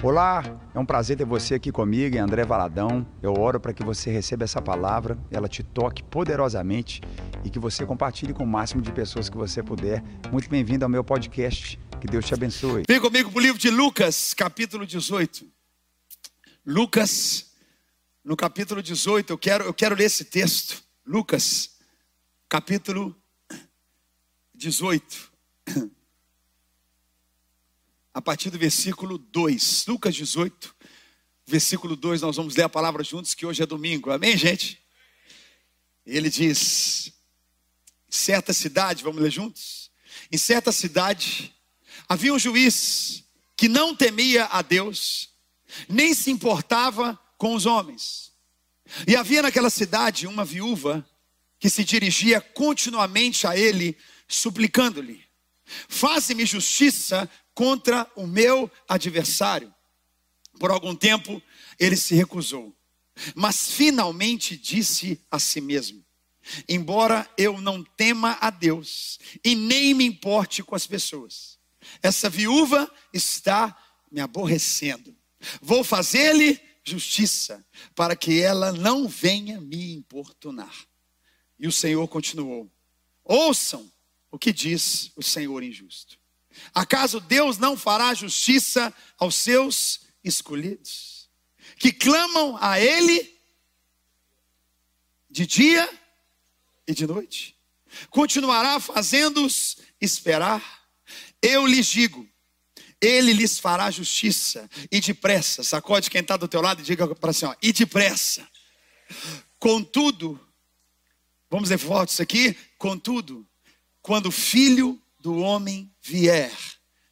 Olá, é um prazer ter você aqui comigo, André Valadão. Eu oro para que você receba essa palavra, ela te toque poderosamente e que você compartilhe com o máximo de pessoas que você puder. Muito bem-vindo ao meu podcast. Que Deus te abençoe. Vem comigo para o livro de Lucas, capítulo 18. Lucas, no capítulo 18, eu quero, eu quero ler esse texto. Lucas, capítulo 18 a partir do versículo 2. Lucas 18, versículo 2, nós vamos ler a palavra juntos, que hoje é domingo. Amém, gente? Ele diz: certa cidade, vamos ler juntos? Em certa cidade, havia um juiz que não temia a Deus, nem se importava com os homens. E havia naquela cidade uma viúva que se dirigia continuamente a ele, suplicando-lhe: Faze-me justiça contra o meu adversário. Por algum tempo ele se recusou, mas finalmente disse a si mesmo: Embora eu não tema a Deus e nem me importe com as pessoas, essa viúva está me aborrecendo. Vou fazer-lhe justiça, para que ela não venha me importunar. E o Senhor continuou: Ouçam o que diz o Senhor injusto. Acaso Deus não fará justiça aos seus escolhidos, que clamam a Ele de dia e de noite? Continuará fazendo-os esperar? Eu lhes digo, Ele lhes fará justiça e depressa. Sacode quem está do teu lado e diga para assim: ó, e depressa. Contudo, vamos ver isso aqui. Contudo, quando o filho do homem vier,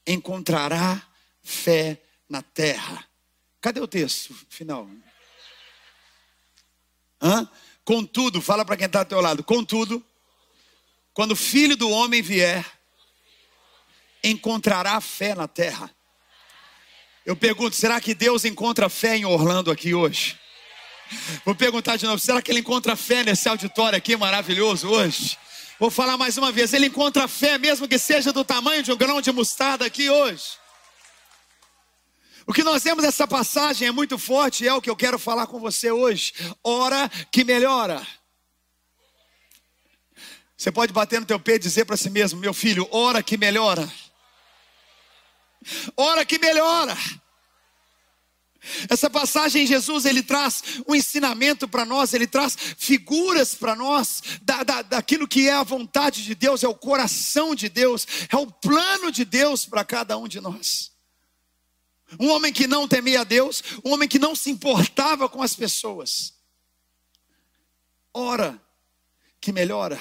encontrará fé na terra. Cadê o texto final? Hã? Contudo, fala para quem está ao teu lado. Contudo, quando o filho do homem vier, encontrará fé na terra. Eu pergunto, será que Deus encontra fé em Orlando aqui hoje? Vou perguntar de novo, será que ele encontra fé nesse auditório aqui maravilhoso hoje? Vou falar mais uma vez: ele encontra fé, mesmo que seja do tamanho de um grão de mostarda aqui hoje. O que nós vemos nessa passagem é muito forte, e é o que eu quero falar com você hoje. Ora que melhora. Você pode bater no teu peito e dizer para si mesmo, meu filho, ora que melhora. Ora que melhora. Essa passagem, Jesus, ele traz um ensinamento para nós, ele traz figuras para nós da, da, daquilo que é a vontade de Deus, é o coração de Deus, é o plano de Deus para cada um de nós. Um homem que não temia a Deus, um homem que não se importava com as pessoas. Ora, que melhora.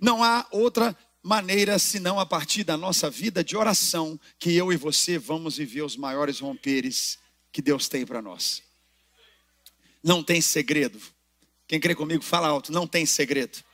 Não há outra maneira senão a partir da nossa vida de oração que eu e você vamos viver os maiores romperes que Deus tem para nós. Não tem segredo. Quem crê comigo, fala alto, não tem segredo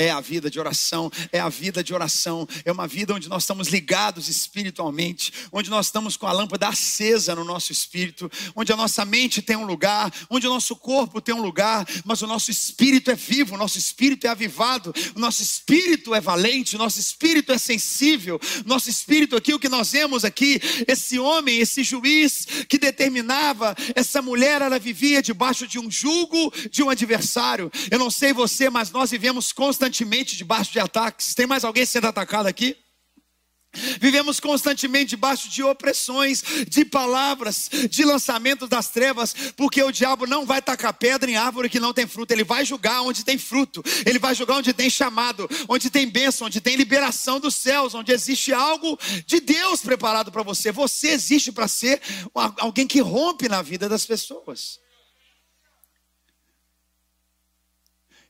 é a vida de oração, é a vida de oração, é uma vida onde nós estamos ligados espiritualmente, onde nós estamos com a lâmpada acesa no nosso espírito, onde a nossa mente tem um lugar, onde o nosso corpo tem um lugar, mas o nosso espírito é vivo, o nosso espírito é avivado, o nosso espírito é valente, o nosso espírito é sensível, nosso espírito aqui, o que nós vemos aqui, esse homem, esse juiz que determinava, essa mulher, ela vivia debaixo de um jugo de um adversário. Eu não sei você, mas nós vivemos constantemente constantemente debaixo de ataques. Tem mais alguém sendo atacado aqui? Vivemos constantemente debaixo de opressões, de palavras, de lançamentos das trevas, porque o diabo não vai tacar pedra em árvore que não tem fruto, ele vai julgar onde tem fruto, ele vai julgar onde tem chamado, onde tem bênção, onde tem liberação dos céus, onde existe algo de Deus preparado para você. Você existe para ser alguém que rompe na vida das pessoas.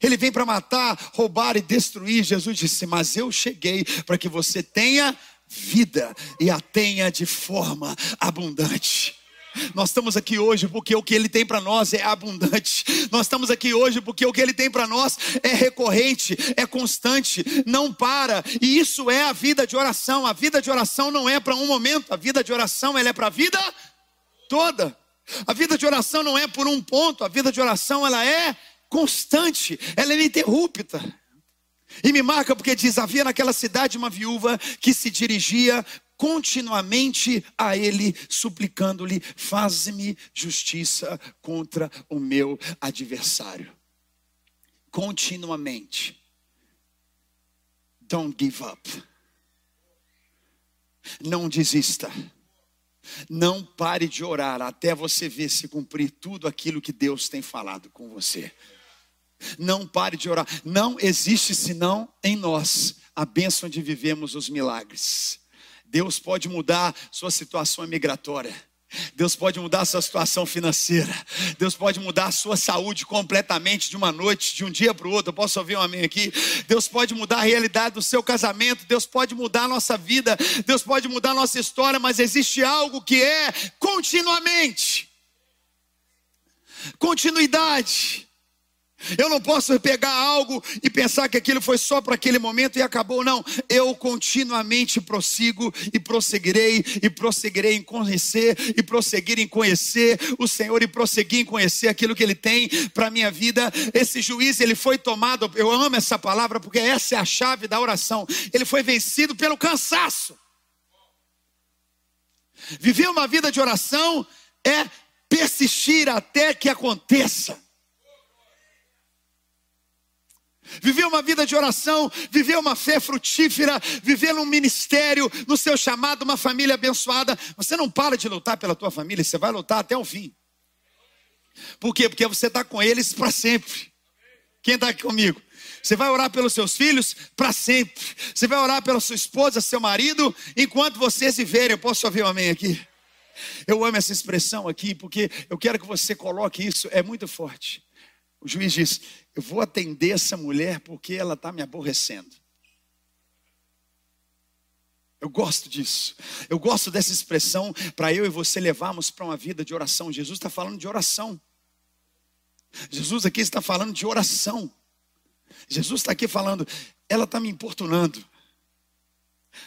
Ele vem para matar, roubar e destruir. Jesus disse: Mas eu cheguei para que você tenha vida e a tenha de forma abundante. Nós estamos aqui hoje porque o que Ele tem para nós é abundante. Nós estamos aqui hoje porque o que Ele tem para nós é recorrente, é constante, não para. E isso é a vida de oração. A vida de oração não é para um momento. A vida de oração ela é para a vida toda. A vida de oração não é por um ponto. A vida de oração ela é constante, ela é ininterrupta. E me marca porque diz: havia naquela cidade uma viúva que se dirigia continuamente a Ele, suplicando-lhe: faz-me justiça contra o meu adversário. Continuamente. Don't give up. Não desista. Não pare de orar até você ver se cumprir tudo aquilo que Deus tem falado com você. Não pare de orar. Não existe senão em nós a bênção de vivemos os milagres. Deus pode mudar sua situação migratória. Deus pode mudar sua situação financeira. Deus pode mudar sua saúde completamente de uma noite, de um dia para o outro. Eu posso ouvir um amém aqui? Deus pode mudar a realidade do seu casamento. Deus pode mudar a nossa vida. Deus pode mudar a nossa história. Mas existe algo que é continuamente continuidade. Eu não posso pegar algo e pensar que aquilo foi só para aquele momento e acabou, não. Eu continuamente prossigo e prosseguirei, e prosseguirei em conhecer, e prosseguir em conhecer o Senhor, e prosseguir em conhecer aquilo que Ele tem para a minha vida. Esse juiz, ele foi tomado, eu amo essa palavra, porque essa é a chave da oração. Ele foi vencido pelo cansaço. Viver uma vida de oração é persistir até que aconteça. Viver uma vida de oração, viver uma fé frutífera, viver num ministério, no seu chamado, uma família abençoada. Você não para de lutar pela tua família, você vai lutar até o fim. Por quê? Porque você está com eles para sempre. Quem está aqui comigo? Você vai orar pelos seus filhos para sempre. Você vai orar pela sua esposa, seu marido, enquanto vocês viverem. Eu posso ouvir um amém aqui? Eu amo essa expressão aqui, porque eu quero que você coloque isso, é muito forte. O juiz diz: Eu vou atender essa mulher porque ela está me aborrecendo. Eu gosto disso. Eu gosto dessa expressão para eu e você levarmos para uma vida de oração. Jesus está falando de oração. Jesus aqui está falando de oração. Jesus está aqui falando, ela está me importunando.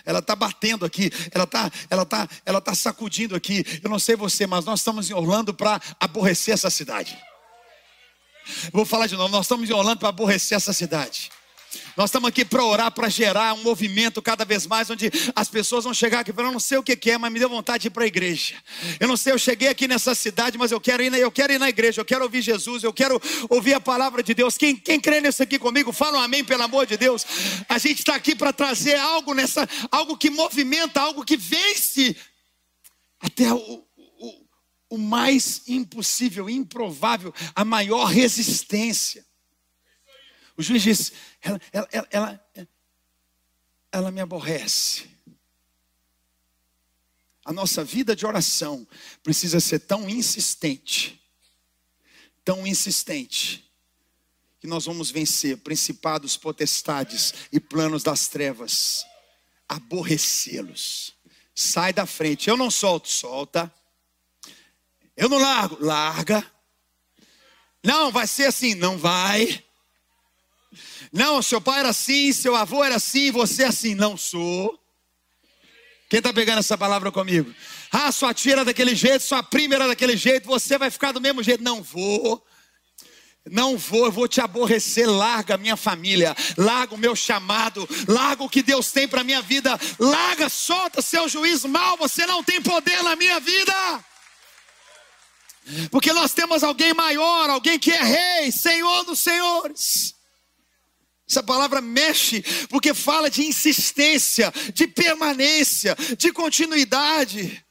Ela está batendo aqui, ela está ela tá, ela tá sacudindo aqui. Eu não sei você, mas nós estamos em Orlando para aborrecer essa cidade. Vou falar de novo, nós estamos em Orlando para aborrecer essa cidade. Nós estamos aqui para orar, para gerar um movimento cada vez mais, onde as pessoas vão chegar aqui e falar, eu não sei o que é, mas me deu vontade de ir para a igreja. Eu não sei, eu cheguei aqui nessa cidade, mas eu quero ir, eu quero ir na igreja, eu quero ouvir Jesus, eu quero ouvir a palavra de Deus. Quem, quem crê nisso aqui comigo, fala um amém, pelo amor de Deus. A gente está aqui para trazer algo nessa, algo que movimenta, algo que vence até o, o mais impossível, improvável, a maior resistência. O juiz ela, ela, ela, ela, ela me aborrece. A nossa vida de oração precisa ser tão insistente, tão insistente, que nós vamos vencer principados, potestades e planos das trevas, aborrecê-los. Sai da frente, eu não solto, solta. Eu não largo, larga. Não, vai ser assim, não vai. Não, seu pai era assim, seu avô era assim, você é assim, não sou. Quem está pegando essa palavra comigo? Ah, sua tia era daquele jeito, sua prima era daquele jeito, você vai ficar do mesmo jeito. Não vou. Não vou, eu vou te aborrecer. Larga minha família, larga o meu chamado, larga o que Deus tem para minha vida. Larga, solta seu juízo mal. Você não tem poder na minha vida. Porque nós temos alguém maior, alguém que é rei, senhor dos senhores. Essa palavra mexe, porque fala de insistência, de permanência, de continuidade.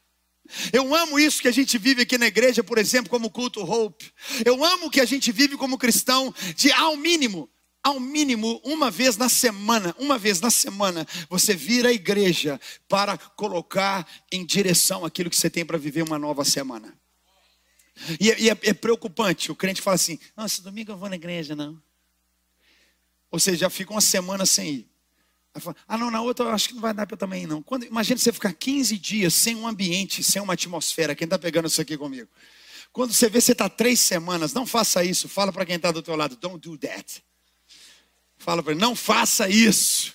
Eu amo isso que a gente vive aqui na igreja, por exemplo, como culto Hope. Eu amo que a gente vive como cristão, de ao mínimo, ao mínimo, uma vez na semana, uma vez na semana, você vira a igreja para colocar em direção aquilo que você tem para viver uma nova semana. E, é, e é, é, preocupante, o crente fala assim: Nossa, domingo eu vou na igreja, não. Ou seja, já fica uma semana sem ir. Fala, ah, não, na outra eu acho que não vai dar para eu também ir, não. Quando, imagina você ficar 15 dias sem um ambiente, sem uma atmosfera. Quem está pegando isso aqui comigo? Quando você vê você está três semanas, não faça isso. Fala para quem está do teu lado, don't do that. Fala para ele, não faça isso.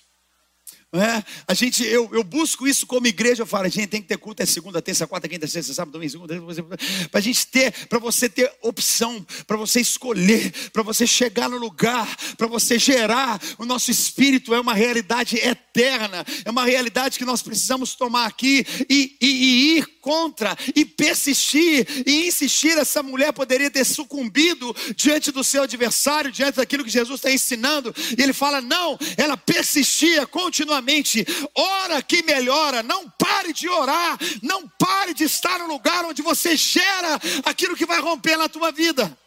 É, a gente, eu, eu busco isso como igreja. Eu falo, a gente tem que ter culto é segunda, terça, quarta, quinta, sexta, sábado, domingo, segunda, para a gente ter, para você ter opção, para você escolher, para você chegar no lugar, para você gerar. O nosso espírito é uma realidade eterna, é uma realidade que nós precisamos tomar aqui e, e, e ir contra e persistir e insistir. Essa mulher poderia ter sucumbido diante do seu adversário, diante daquilo que Jesus está ensinando. E ele fala: não, ela persistia continuamente continuamente. Ora que melhora, não pare de orar, não pare de estar no lugar onde você gera aquilo que vai romper na tua vida.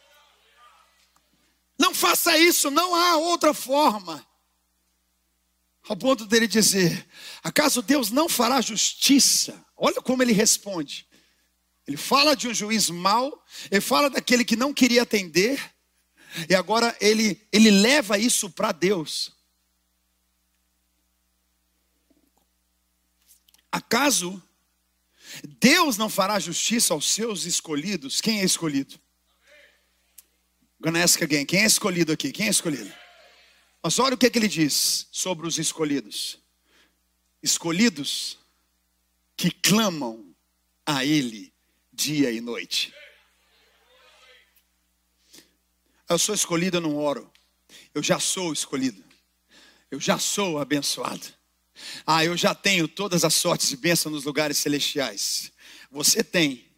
Não faça isso, não há outra forma. Ao ponto dele dizer: acaso Deus não fará justiça? Olha como ele responde. Ele fala de um juiz mau, ele fala daquele que não queria atender, e agora ele, ele leva isso para Deus. Acaso Deus não fará justiça aos seus escolhidos? Quem é escolhido? Gonna. Quem é escolhido aqui? Quem é escolhido? Mas olha o que, é que ele diz sobre os escolhidos: escolhidos que clamam a Ele dia e noite. Eu sou escolhido, eu não oro. Eu já sou escolhido. Eu já sou abençoado. Ah, eu já tenho todas as sortes de bênção nos lugares celestiais. Você tem,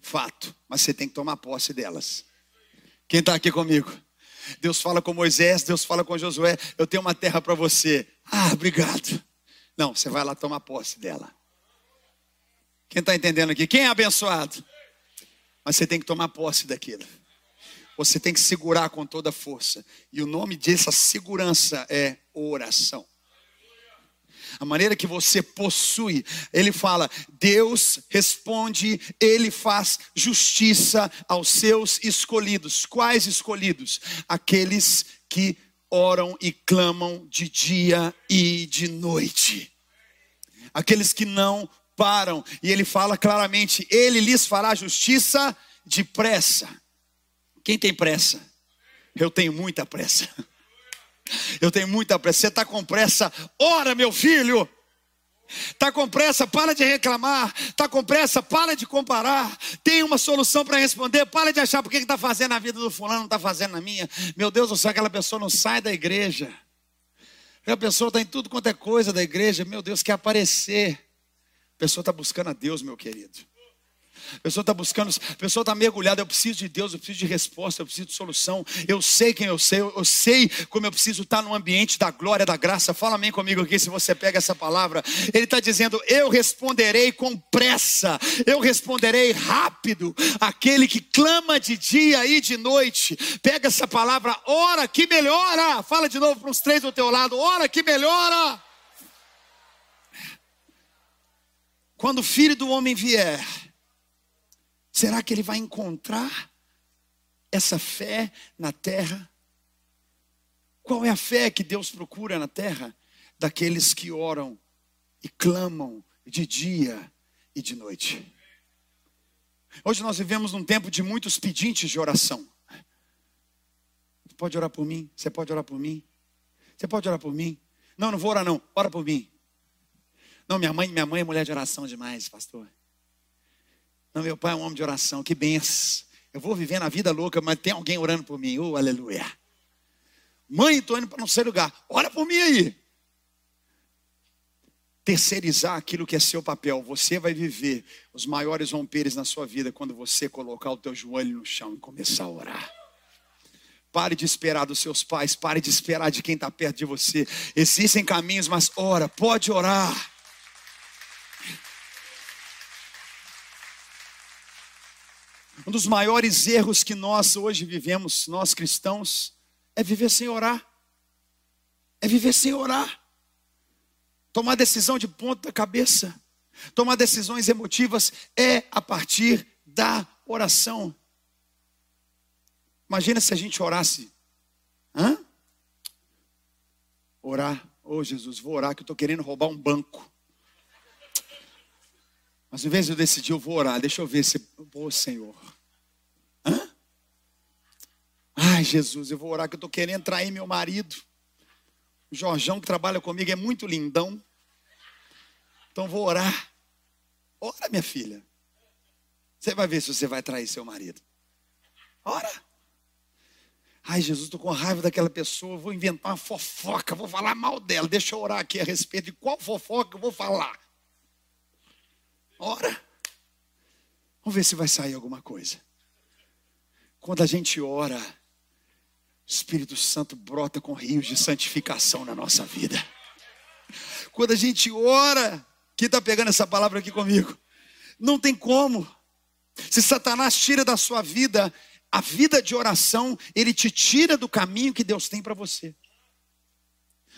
fato, mas você tem que tomar posse delas. Quem está aqui comigo? Deus fala com Moisés, Deus fala com Josué: Eu tenho uma terra para você. Ah, obrigado. Não, você vai lá tomar posse dela. Quem está entendendo aqui? Quem é abençoado? Mas você tem que tomar posse daquilo. Você tem que segurar com toda força. E o nome dessa segurança é oração a maneira que você possui. Ele fala: Deus responde, ele faz justiça aos seus escolhidos. Quais escolhidos? Aqueles que oram e clamam de dia e de noite. Aqueles que não param. E ele fala claramente: Ele lhes fará justiça depressa. Quem tem pressa? Eu tenho muita pressa. Eu tenho muita pressa. Você está com pressa? Ora, meu filho. Está com pressa? Para de reclamar. Está com pressa? Para de comparar. Tem uma solução para responder. Para de achar porque está fazendo na vida do fulano, não está fazendo na minha. Meu Deus do céu, aquela pessoa não sai da igreja. A pessoa está em tudo quanto é coisa da igreja. Meu Deus, quer aparecer. A pessoa está buscando a Deus, meu querido. A pessoa está buscando, a pessoa está mergulhada. Eu preciso de Deus, eu preciso de resposta, eu preciso de solução. Eu sei quem eu sei, eu sei como eu preciso estar no ambiente da glória, da graça. Fala amém comigo aqui se você pega essa palavra. Ele está dizendo: Eu responderei com pressa, eu responderei rápido. Aquele que clama de dia e de noite. Pega essa palavra, ora que melhora. Fala de novo para os três do teu lado, ora que melhora. Quando o filho do homem vier, Será que ele vai encontrar essa fé na terra? Qual é a fé que Deus procura na terra? Daqueles que oram e clamam de dia e de noite. Hoje nós vivemos num tempo de muitos pedintes de oração. Você pode orar por mim? Você pode orar por mim? Você pode orar por mim? Não, não vou orar não. Ora por mim. Não, minha mãe, minha mãe é mulher de oração demais, pastor. Não, meu pai é um homem de oração, que benção. Eu vou viver na vida louca, mas tem alguém orando por mim. Oh, aleluia. Mãe, estou indo para não sei lugar. Ora por mim aí. Terceirizar aquilo que é seu papel. Você vai viver os maiores romperes na sua vida quando você colocar o teu joelho no chão e começar a orar. Pare de esperar dos seus pais, pare de esperar de quem está perto de você. Existem caminhos, mas ora, pode orar. Um dos maiores erros que nós hoje vivemos, nós cristãos, é viver sem orar. É viver sem orar. Tomar decisão de ponta cabeça. Tomar decisões emotivas é a partir da oração. Imagina se a gente orasse. Hã? Orar. Ô oh, Jesus, vou orar que eu estou querendo roubar um banco. Mas em vez de eu decidir, eu vou orar. Deixa eu ver se. Ô oh, Senhor. Ai, Jesus, eu vou orar que eu estou querendo trair meu marido. O Jorjão que trabalha comigo é muito lindão. Então vou orar. Ora, minha filha. Você vai ver se você vai trair seu marido. Ora. Ai, Jesus, estou com raiva daquela pessoa, vou inventar uma fofoca, vou falar mal dela. Deixa eu orar aqui a respeito de qual fofoca eu vou falar. Ora. Vamos ver se vai sair alguma coisa. Quando a gente ora, o Espírito Santo brota com rios de santificação na nossa vida. Quando a gente ora, quem está pegando essa palavra aqui comigo? Não tem como. Se Satanás tira da sua vida a vida de oração, ele te tira do caminho que Deus tem para você.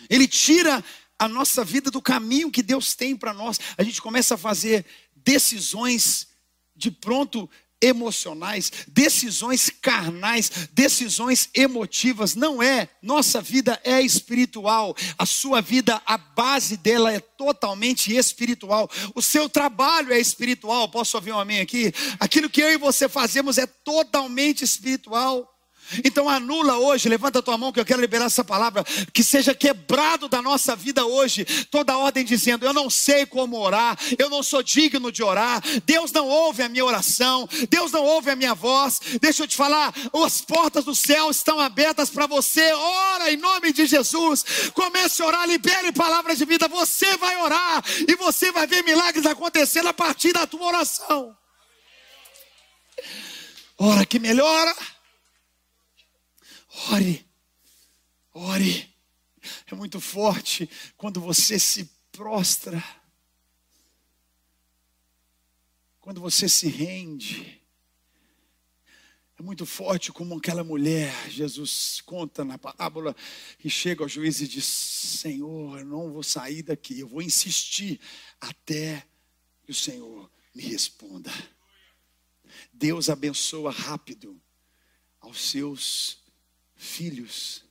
Ele tira a nossa vida do caminho que Deus tem para nós. A gente começa a fazer decisões de pronto emocionais, decisões carnais, decisões emotivas. Não é. Nossa vida é espiritual. A sua vida, a base dela é totalmente espiritual. O seu trabalho é espiritual. Posso ouvir um amém aqui? Aquilo que eu e você fazemos é totalmente espiritual. Então anula hoje, levanta a tua mão que eu quero liberar essa palavra, que seja quebrado da nossa vida hoje, toda ordem dizendo: eu não sei como orar, eu não sou digno de orar, Deus não ouve a minha oração, Deus não ouve a minha voz. Deixa eu te falar, as portas do céu estão abertas para você. Ora em nome de Jesus. Comece a orar, libere palavras de vida. Você vai orar e você vai ver milagres acontecendo a partir da tua oração. Ora que melhora. Ore, ore. É muito forte quando você se prostra, quando você se rende. É muito forte como aquela mulher, Jesus conta na parábola, e chega ao juiz e diz: Senhor, eu não vou sair daqui, eu vou insistir até que o Senhor me responda. Deus abençoa rápido aos seus filhos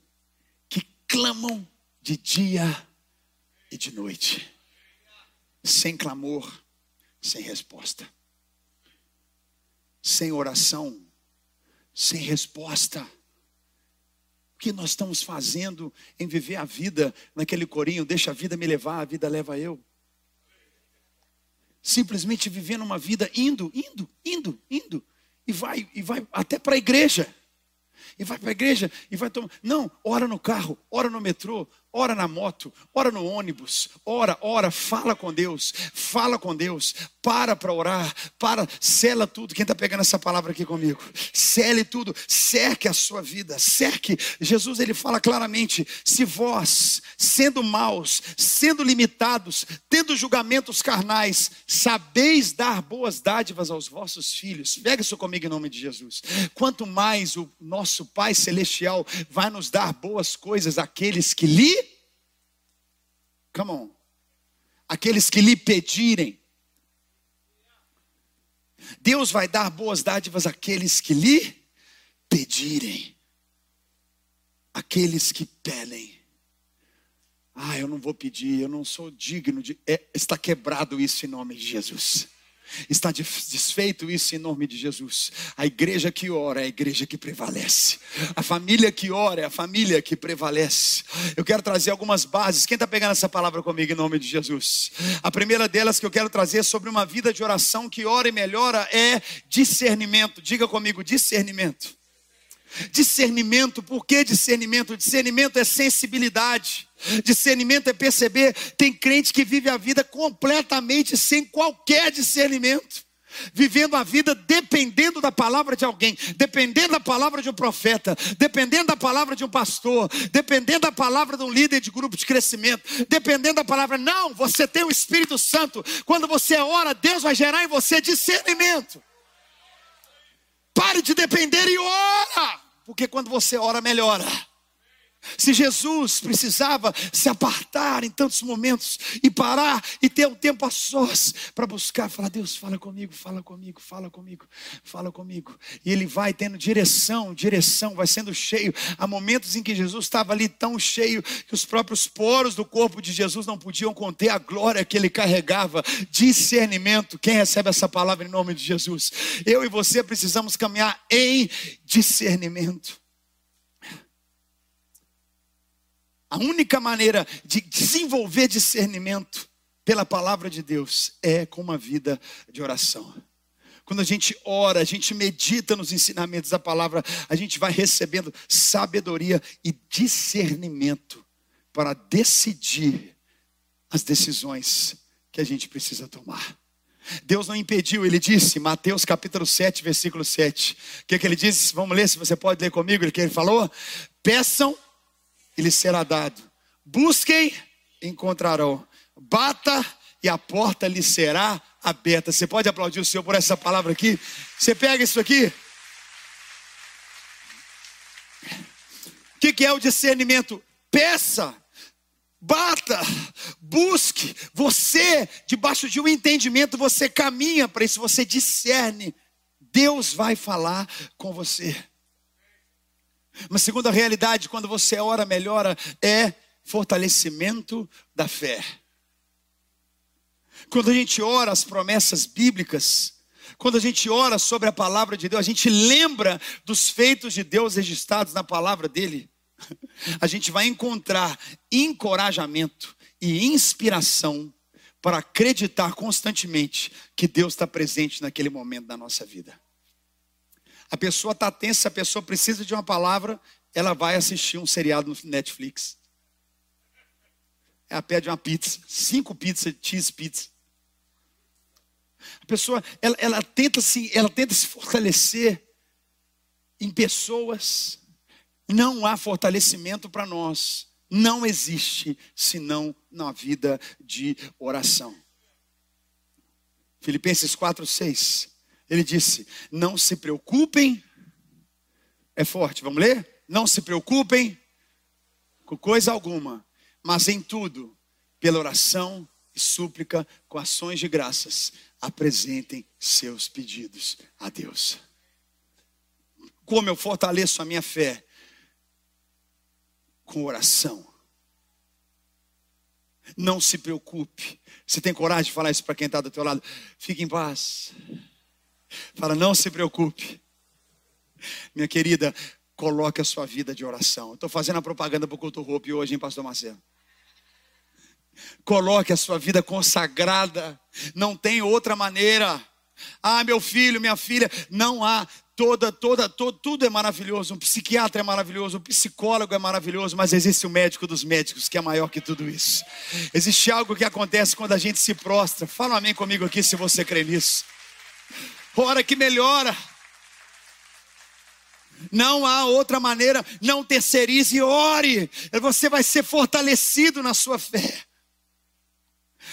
que clamam de dia e de noite, sem clamor, sem resposta, sem oração, sem resposta. O que nós estamos fazendo em viver a vida naquele corinho? Deixa a vida me levar, a vida leva eu. Simplesmente vivendo uma vida indo, indo, indo, indo, e vai, e vai até para a igreja e vai para a igreja e vai tomar. Não, ora no carro, ora no metrô, ora na moto, ora no ônibus, ora, ora, fala com Deus, fala com Deus, para para orar, para, sela tudo. Quem está pegando essa palavra aqui comigo? Cele tudo, cerque a sua vida, cerque. Jesus ele fala claramente: se vós, sendo maus, sendo limitados, tendo julgamentos carnais, sabeis dar boas dádivas aos vossos filhos, pega isso comigo em nome de Jesus. Quanto mais o nosso Pai Celestial vai nos dar boas coisas àqueles que lhe Come on. Aqueles que lhe pedirem. Deus vai dar boas dádivas àqueles que lhe pedirem. Aqueles que pedem. Ah, eu não vou pedir, eu não sou digno de. É, está quebrado isso em nome de Jesus. Está desfeito isso em nome de Jesus. A igreja que ora é a igreja que prevalece. A família que ora é a família que prevalece. Eu quero trazer algumas bases. Quem está pegando essa palavra comigo em nome de Jesus? A primeira delas que eu quero trazer sobre uma vida de oração que ora e melhora é discernimento. Diga comigo, discernimento. Discernimento, por que discernimento? Discernimento é sensibilidade. Discernimento é perceber. Tem crente que vive a vida completamente sem qualquer discernimento. Vivendo a vida dependendo da palavra de alguém, dependendo da palavra de um profeta, dependendo da palavra de um pastor, dependendo da palavra de um líder de grupo de crescimento, dependendo da palavra. Não, você tem o Espírito Santo. Quando você ora, Deus vai gerar em você discernimento. Pare de depender e ora, porque quando você ora, melhora. Se Jesus precisava se apartar em tantos momentos e parar e ter um tempo a sós para buscar, falar: Deus, fala comigo, fala comigo, fala comigo, fala comigo. E ele vai tendo direção, direção, vai sendo cheio. Há momentos em que Jesus estava ali tão cheio que os próprios poros do corpo de Jesus não podiam conter a glória que ele carregava. Discernimento. Quem recebe essa palavra em nome de Jesus? Eu e você precisamos caminhar em discernimento. A única maneira de desenvolver discernimento pela palavra de Deus é com uma vida de oração. Quando a gente ora, a gente medita nos ensinamentos da palavra, a gente vai recebendo sabedoria e discernimento para decidir as decisões que a gente precisa tomar. Deus não impediu, ele disse, Mateus capítulo 7, versículo 7. O que, que ele disse? Vamos ler, se você pode ler comigo o que ele falou. Peçam e lhes será dado. Busquem, encontrarão. Bata e a porta lhe será aberta. Você pode aplaudir o Senhor por essa palavra aqui? Você pega isso aqui? O que, que é o discernimento? Peça, bata, busque. Você, debaixo de um entendimento, você caminha para isso, você discerne. Deus vai falar com você. Uma segunda realidade, quando você ora, melhora, é fortalecimento da fé. Quando a gente ora as promessas bíblicas, quando a gente ora sobre a palavra de Deus, a gente lembra dos feitos de Deus registrados na palavra dele. A gente vai encontrar encorajamento e inspiração para acreditar constantemente que Deus está presente naquele momento da nossa vida. A pessoa está tensa, a pessoa precisa de uma palavra, ela vai assistir um seriado no Netflix. Ela pede uma pizza, cinco pizzas, cheese pizza. A pessoa, ela, ela, tenta se, ela tenta se fortalecer em pessoas. Não há fortalecimento para nós. Não existe senão na vida de oração. Filipenses 4, 6. Ele disse: Não se preocupem. É forte, vamos ler? Não se preocupem com coisa alguma, mas em tudo, pela oração e súplica, com ações de graças, apresentem seus pedidos a Deus. Como eu fortaleço a minha fé? Com oração. Não se preocupe. Você tem coragem de falar isso para quem está do teu lado? Fique em paz. Fala, não se preocupe. Minha querida, coloque a sua vida de oração. Estou fazendo a propaganda para o Culto Hope hoje, hein, Pastor Marcelo? Coloque a sua vida consagrada. Não tem outra maneira. Ah, meu filho, minha filha, não há. Toda, toda, todo, tudo é maravilhoso. Um psiquiatra é maravilhoso, um psicólogo é maravilhoso, mas existe o médico dos médicos que é maior que tudo isso. Existe algo que acontece quando a gente se prostra. Fala um amém comigo aqui se você crê nisso. Hora que melhora. Não há outra maneira, não terceirize ore. Você vai ser fortalecido na sua fé.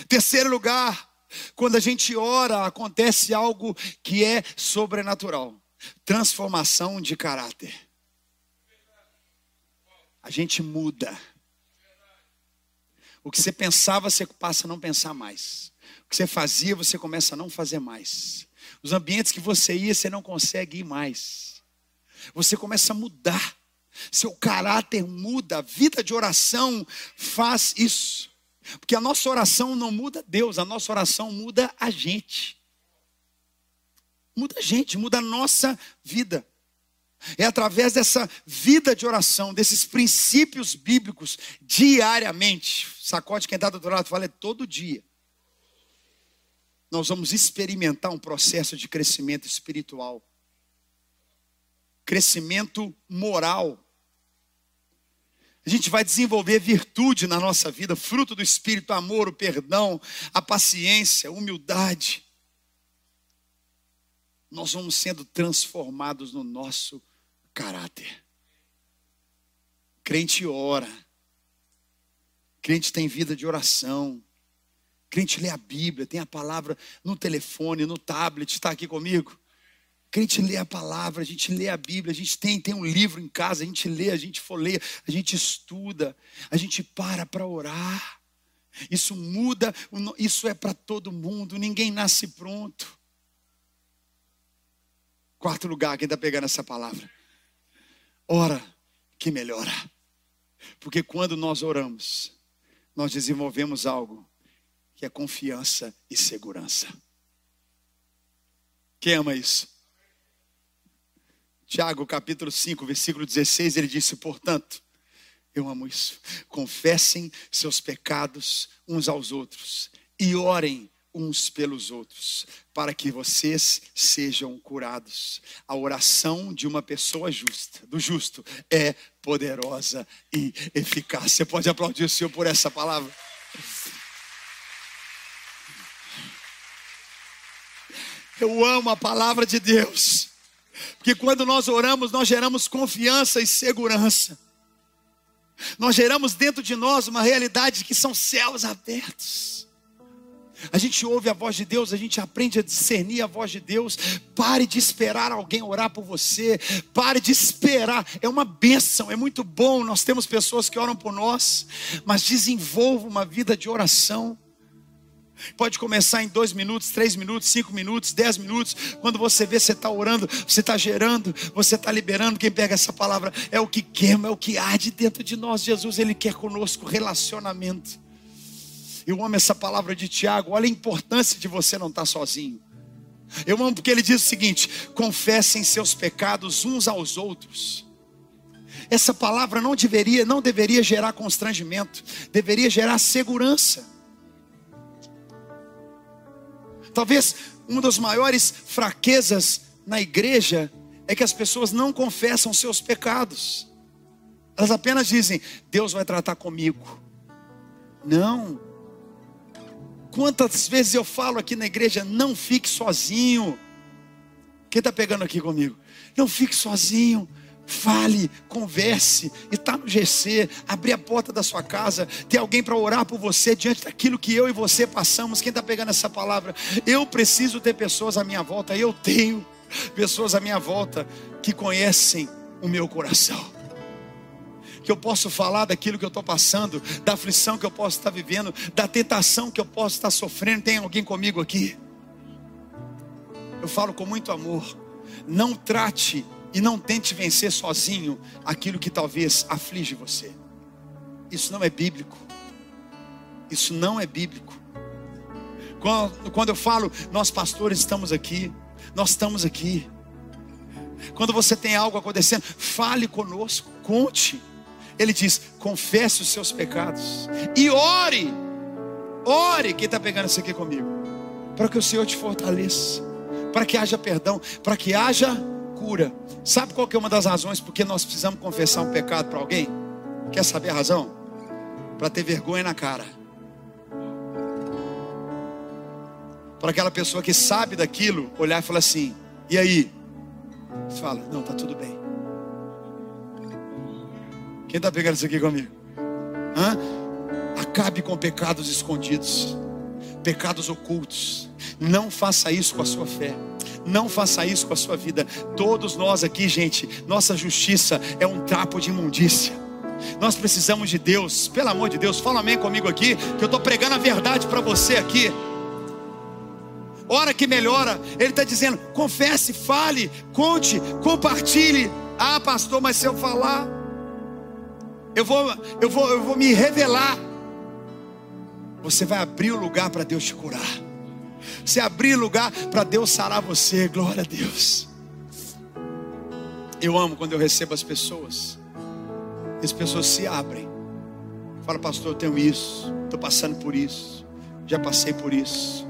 Terceiro lugar, quando a gente ora, acontece algo que é sobrenatural transformação de caráter. A gente muda. O que você pensava, você passa a não pensar mais. O que você fazia, você começa a não fazer mais. Os ambientes que você ia, você não consegue ir mais. Você começa a mudar. Seu caráter muda. A vida de oração faz isso. Porque a nossa oração não muda Deus, a nossa oração muda a gente. Muda a gente, muda a nossa vida. É através dessa vida de oração, desses princípios bíblicos, diariamente. Sacode quem está do outro lado, fala, é todo dia. Nós vamos experimentar um processo de crescimento espiritual, crescimento moral, a gente vai desenvolver virtude na nossa vida, fruto do Espírito, amor, o perdão, a paciência, a humildade. Nós vamos sendo transformados no nosso caráter. Crente ora, crente tem vida de oração, crente lê a Bíblia, tem a palavra no telefone, no tablet, está aqui comigo crente lê a palavra, a gente lê a Bíblia, a gente tem, tem um livro em casa, a gente lê, a gente folheia, a gente estuda, a gente para para orar. Isso muda, isso é para todo mundo, ninguém nasce pronto. Quarto lugar, quem está pegando essa palavra? Ora que melhora. Porque quando nós oramos, nós desenvolvemos algo é confiança e segurança. Quem ama isso? Tiago capítulo 5, versículo 16, ele disse: Portanto, Eu amo isso. Confessem seus pecados uns aos outros e orem uns pelos outros, para que vocês sejam curados. A oração de uma pessoa justa, do justo, é poderosa e eficaz. Você pode aplaudir o Senhor por essa palavra? Eu amo a palavra de Deus, porque quando nós oramos, nós geramos confiança e segurança. Nós geramos dentro de nós uma realidade que são céus abertos. A gente ouve a voz de Deus, a gente aprende a discernir a voz de Deus. Pare de esperar alguém orar por você. Pare de esperar. É uma bênção, é muito bom. Nós temos pessoas que oram por nós, mas desenvolva uma vida de oração. Pode começar em dois minutos, três minutos, cinco minutos, dez minutos. Quando você vê, você está orando, você está gerando, você está liberando. Quem pega essa palavra é o que queima, é o que arde dentro de nós. Jesus, Ele quer conosco relacionamento. Eu amo essa palavra de Tiago. Olha a importância de você não estar sozinho. Eu amo porque ele diz o seguinte: confessem seus pecados uns aos outros. Essa palavra não deveria, não deveria gerar constrangimento, deveria gerar segurança. Talvez uma das maiores fraquezas na igreja é que as pessoas não confessam seus pecados. Elas apenas dizem: Deus vai tratar comigo. Não. Quantas vezes eu falo aqui na igreja, não fique sozinho. Quem está pegando aqui comigo? Não fique sozinho. Fale, converse, e está no GC, abrir a porta da sua casa, ter alguém para orar por você diante daquilo que eu e você passamos. Quem está pegando essa palavra? Eu preciso ter pessoas à minha volta, eu tenho pessoas à minha volta que conhecem o meu coração que eu posso falar daquilo que eu estou passando, da aflição que eu posso estar vivendo, da tentação que eu posso estar sofrendo. Tem alguém comigo aqui? Eu falo com muito amor. Não trate e não tente vencer sozinho aquilo que talvez aflige você. Isso não é bíblico. Isso não é bíblico. Quando, quando eu falo, nós pastores estamos aqui, nós estamos aqui. Quando você tem algo acontecendo, fale conosco, conte. Ele diz: confesse os seus pecados e ore. Ore, quem está pegando isso aqui comigo? Para que o Senhor te fortaleça, para que haja perdão, para que haja cura. Sabe qual que é uma das razões porque nós precisamos confessar um pecado para alguém? Quer saber a razão? Para ter vergonha na cara. Para aquela pessoa que sabe daquilo, olhar e falar assim: e aí? Você fala: não, está tudo bem. Quem está pegando isso aqui comigo? Hã? Acabe com pecados escondidos, pecados ocultos. Não faça isso com a sua fé. Não faça isso com a sua vida. Todos nós aqui, gente, nossa justiça é um trapo de imundícia. Nós precisamos de Deus, pelo amor de Deus, fala amém comigo aqui, que eu estou pregando a verdade para você aqui. Hora que melhora, Ele está dizendo: confesse, fale, conte, compartilhe. Ah, pastor, mas se eu falar, eu vou, eu vou, eu vou me revelar. Você vai abrir o lugar para Deus te curar. Você abrir lugar para Deus sarar você, glória a Deus. Eu amo quando eu recebo as pessoas. As pessoas se abrem. Fala, pastor, eu tenho isso, estou passando por isso, já passei por isso.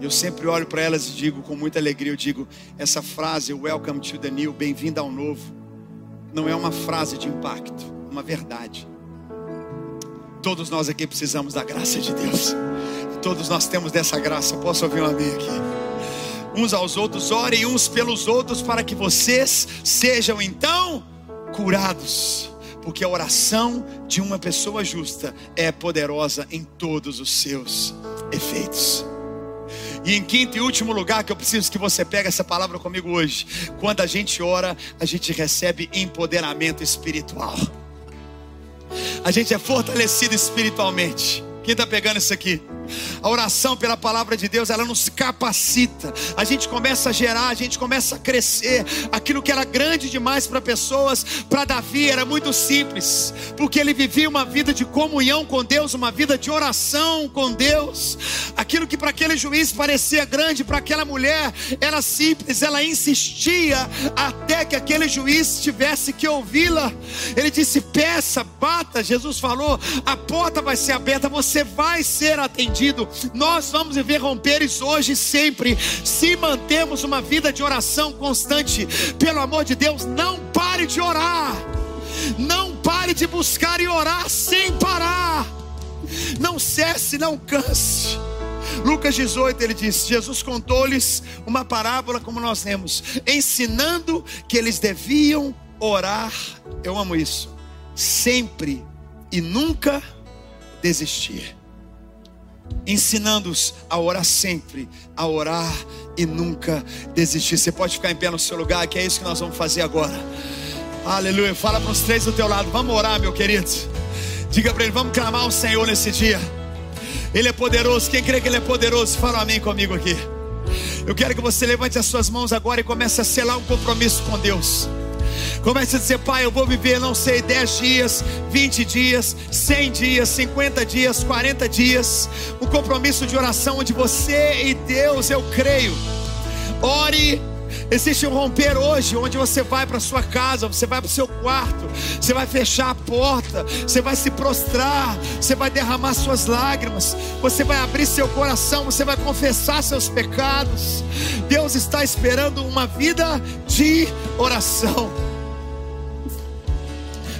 Eu sempre olho para elas e digo com muita alegria, eu digo, essa frase, welcome to the new, bem-vindo ao novo, não é uma frase de impacto uma verdade. Todos nós aqui precisamos da graça de Deus. Todos nós temos dessa graça. Posso ouvir um amém aqui? Uns aos outros, orem uns pelos outros para que vocês sejam então curados. Porque a oração de uma pessoa justa é poderosa em todos os seus efeitos. E em quinto e último lugar, que eu preciso que você pegue essa palavra comigo hoje. Quando a gente ora, a gente recebe empoderamento espiritual a gente é fortalecido espiritualmente. Quem está pegando isso aqui? A oração pela palavra de Deus, ela nos capacita. A gente começa a gerar, a gente começa a crescer. Aquilo que era grande demais para pessoas, para Davi era muito simples, porque ele vivia uma vida de comunhão com Deus, uma vida de oração com Deus. Aquilo que para aquele juiz parecia grande, para aquela mulher era simples, ela insistia até que aquele juiz tivesse que ouvi-la. Ele disse: peça, bata. Jesus falou: a porta vai ser aberta, você vai ser atendido. Nós vamos viver romperes hoje e sempre, se mantemos uma vida de oração constante. Pelo amor de Deus, não pare de orar. Não pare de buscar e orar sem parar. Não cesse, não canse. Lucas 18, ele diz: Jesus contou-lhes uma parábola, como nós lemos, ensinando que eles deviam orar. Eu amo isso. Sempre e nunca desistir ensinando-os a orar sempre, a orar e nunca desistir. Você pode ficar em pé no seu lugar, que é isso que nós vamos fazer agora. Aleluia. Fala para os três do teu lado. Vamos orar, meu querido. Diga para ele, vamos clamar ao Senhor nesse dia. Ele é poderoso. Quem crê que ele é poderoso, fala amém comigo aqui. Eu quero que você levante as suas mãos agora e comece a selar um compromisso com Deus. Comece a dizer, Pai, eu vou viver, não sei, 10 dias, 20 dias, 100 dias, 50 dias, 40 dias. Um compromisso de oração onde você e Deus, eu creio. Ore Existe um romper hoje, onde você vai para sua casa, você vai para o seu quarto, você vai fechar a porta, você vai se prostrar, você vai derramar suas lágrimas, você vai abrir seu coração, você vai confessar seus pecados. Deus está esperando uma vida de oração.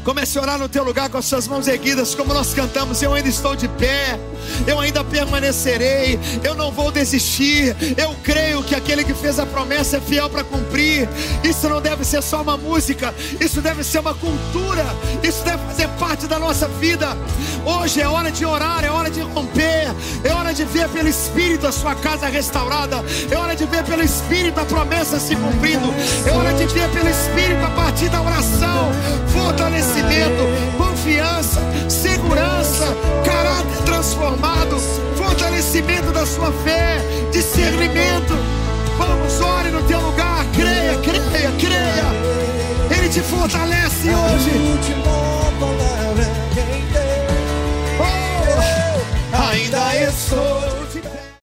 Comece a orar no teu lugar com as suas mãos erguidas, como nós cantamos. Eu ainda estou de pé, eu ainda permanecerei, eu não vou desistir. Eu creio que aquele que fez a promessa é fiel para cumprir. Isso não deve ser só uma música, isso deve ser uma cultura, isso deve fazer parte da nossa vida. Hoje é hora de orar, é hora de romper, é hora de ver pelo Espírito a sua casa restaurada, é hora de ver pelo Espírito a promessa se cumprindo, é hora de ver pelo Espírito a partir da oração, fortalecimento confiança, segurança, caráter transformado, fortalecimento da sua fé, discernimento. Vamos, ore no teu lugar, creia, creia, creia. Ele te fortalece hoje. Oh, ainda estou